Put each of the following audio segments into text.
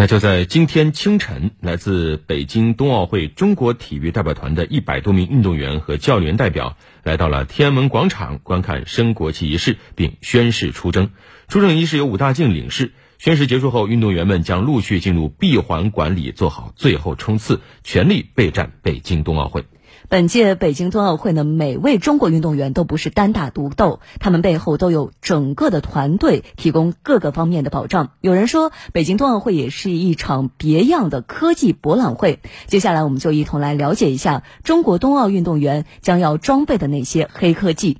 那就在今天清晨，来自北京冬奥会中国体育代表团的一百多名运动员和教练代表来到了天安门广场观看升国旗仪式，并宣誓出征。出征仪式由武大靖领事。宣誓结束后，运动员们将陆续进入闭环管理，做好最后冲刺，全力备战北京冬奥会。本届北京冬奥会呢，每位中国运动员都不是单打独斗，他们背后都有整个的团队提供各个方面的保障。有人说，北京冬奥会也是一场别样的科技博览会。接下来，我们就一同来了解一下中国冬奥运动员将要装备的那些黑科技。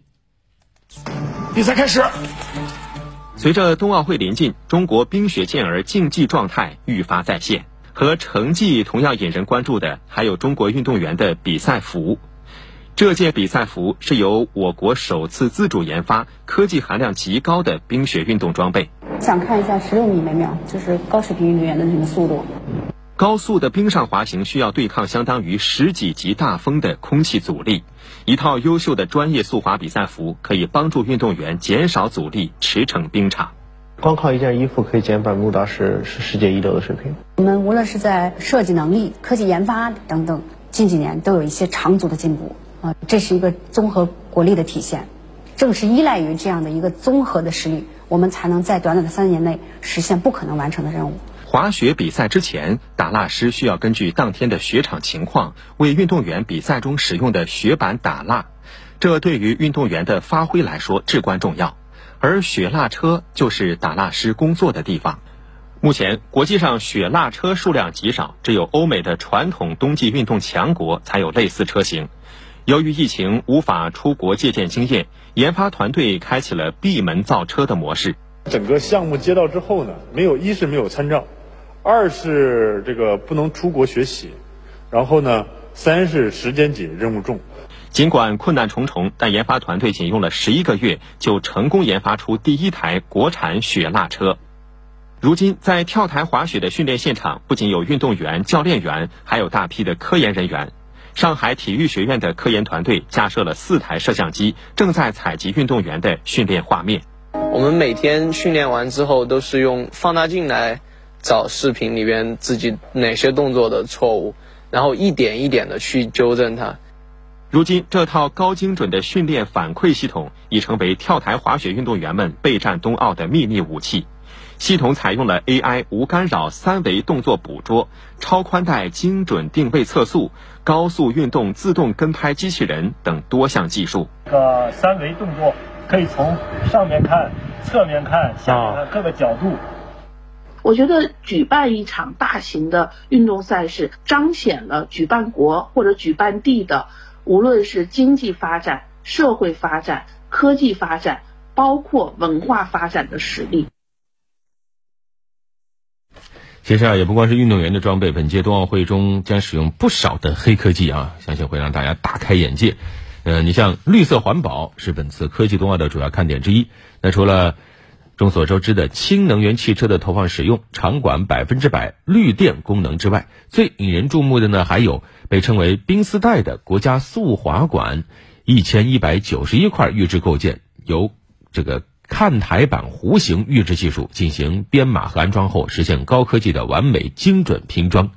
比赛开始。随着冬奥会临近，中国冰雪健儿竞技状态愈发在线。和成绩同样引人关注的，还有中国运动员的比赛服。这件比赛服是由我国首次自主研发、科技含量极高的冰雪运动装备。想看一下十六米每秒，就是高水平运动员的那个速度。高速的冰上滑行需要对抗相当于十几级大风的空气阻力，一套优秀的专业速滑比赛服可以帮助运动员减少阻力，驰骋冰场。光靠一件衣服可以减半步道是是世界一流的水平。我们无论是在设计能力、科技研发等等，近几年都有一些长足的进步啊，这是一个综合国力的体现。正是依赖于这样的一个综合的实力，我们才能在短短的三年内实现不可能完成的任务。滑雪比赛之前，打蜡师需要根据当天的雪场情况，为运动员比赛中使用的雪板打蜡，这对于运动员的发挥来说至关重要。而雪蜡车就是打蜡师工作的地方。目前，国际上雪蜡车数量极少，只有欧美的传统冬季运动强国才有类似车型。由于疫情无法出国借鉴经验，研发团队开启了闭门造车的模式。整个项目接到之后呢，没有一是没有参照，二是这个不能出国学习，然后呢，三是时间紧，任务重。尽管困难重重，但研发团队仅用了十一个月就成功研发出第一台国产雪蜡车。如今，在跳台滑雪的训练现场，不仅有运动员、教练员，还有大批的科研人员。上海体育学院的科研团队架设了四台摄像机，正在采集运动员的训练画面。我们每天训练完之后，都是用放大镜来找视频里边自己哪些动作的错误，然后一点一点的去纠正它。如今，这套高精准的训练反馈系统已成为跳台滑雪运动员们备战冬奥的秘密武器。系统采用了 AI 无干扰三维动作捕捉、超宽带精准定位测速、高速运动自动跟拍机器人等多项技术。这个三维动作可以从上面看、侧面看、下面看各个角度。我觉得举办一场大型的运动赛事，彰显了举办国或者举办地的。无论是经济发展、社会发展、科技发展，包括文化发展的实力。其实啊，也不光是运动员的装备，本届冬奥会中将使用不少的黑科技啊，相信会让大家大开眼界。呃，你像绿色环保是本次科技冬奥的主要看点之一。那除了众所周知的氢能源汽车的投放使用、场馆百分之百绿电功能之外，最引人注目的呢，还有被称为“冰丝带”的国家速滑馆，一千一百九十一块预制构件，由这个看台板弧形预制技术进行编码和安装后，实现高科技的完美精准拼装。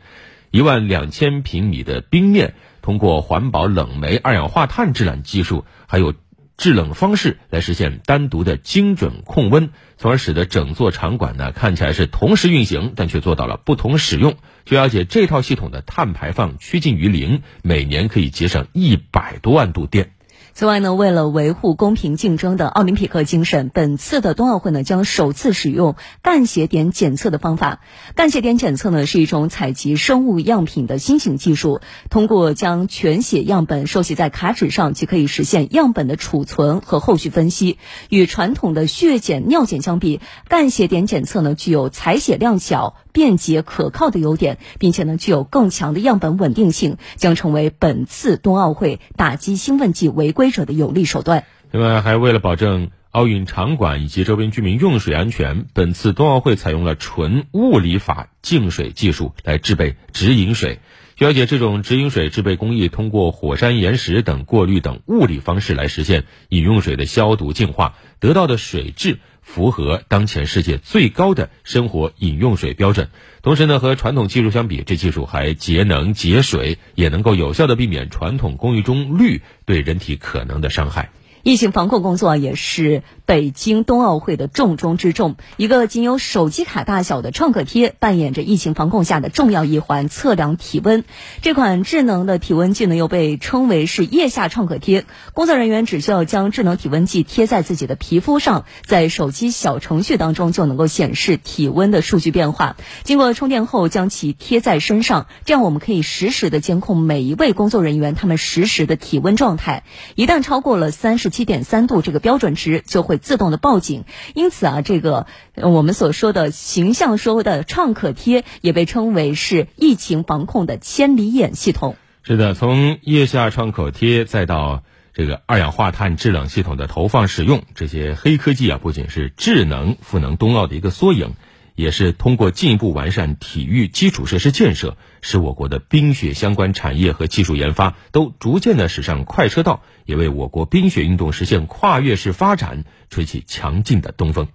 一万两千平米的冰面，通过环保冷媒二氧化碳制冷技术，还有。制冷方式来实现单独的精准控温，从而使得整座场馆呢看起来是同时运行，但却做到了不同使用。据了解，这套系统的碳排放趋近于零，每年可以节省一百多万度电。此外呢，为了维护公平竞争的奥林匹克精神，本次的冬奥会呢将首次使用干血点检测的方法。干血点检测呢是一种采集生物样品的新型技术，通过将全血样本收集在卡纸上，即可以实现样本的储存和后续分析。与传统的血检、尿检相比，干血点检测呢具有采血量小。便捷可靠的优点，并且呢具有更强的样本稳定性，将成为本次冬奥会打击兴奋剂违规规则的有力手段。另外，还为了保证奥运场馆以及周边居民用水安全，本次冬奥会采用了纯物理法净水技术来制备直饮水。据了解，这种直饮水制备工艺通过火山岩石等过滤等物理方式来实现饮用水的消毒净化，得到的水质。符合当前世界最高的生活饮用水标准。同时呢，和传统技术相比，这技术还节能节水，也能够有效的避免传统工艺中氯对人体可能的伤害。疫情防控工作也是北京冬奥会的重中之重。一个仅有手机卡大小的创可贴，扮演着疫情防控下的重要一环——测量体温。这款智能的体温计呢，又被称为是腋下创可贴。工作人员只需要将智能体温计贴在自己的皮肤上，在手机小程序当中就能够显示体温的数据变化。经过充电后，将其贴在身上，这样我们可以实时的监控每一位工作人员他们实时的体温状态。一旦超过了三十。七点三度这个标准值就会自动的报警，因此啊，这个我们所说的形象说的创可贴也被称为是疫情防控的千里眼系统。是的，从腋下创可贴再到这个二氧化碳制冷系统的投放使用，这些黑科技啊，不仅是智能赋能冬奥的一个缩影。也是通过进一步完善体育基础设施建设，使我国的冰雪相关产业和技术研发都逐渐的驶上快车道，也为我国冰雪运动实现跨越式发展吹起强劲的东风。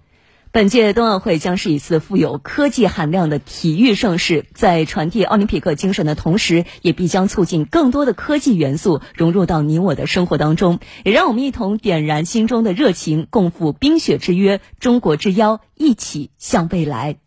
本届冬奥会将是一次富有科技含量的体育盛事，在传递奥林匹克精神的同时，也必将促进更多的科技元素融入到你我的生活当中。也让我们一同点燃心中的热情，共赴冰雪之约，中国之邀，一起向未来。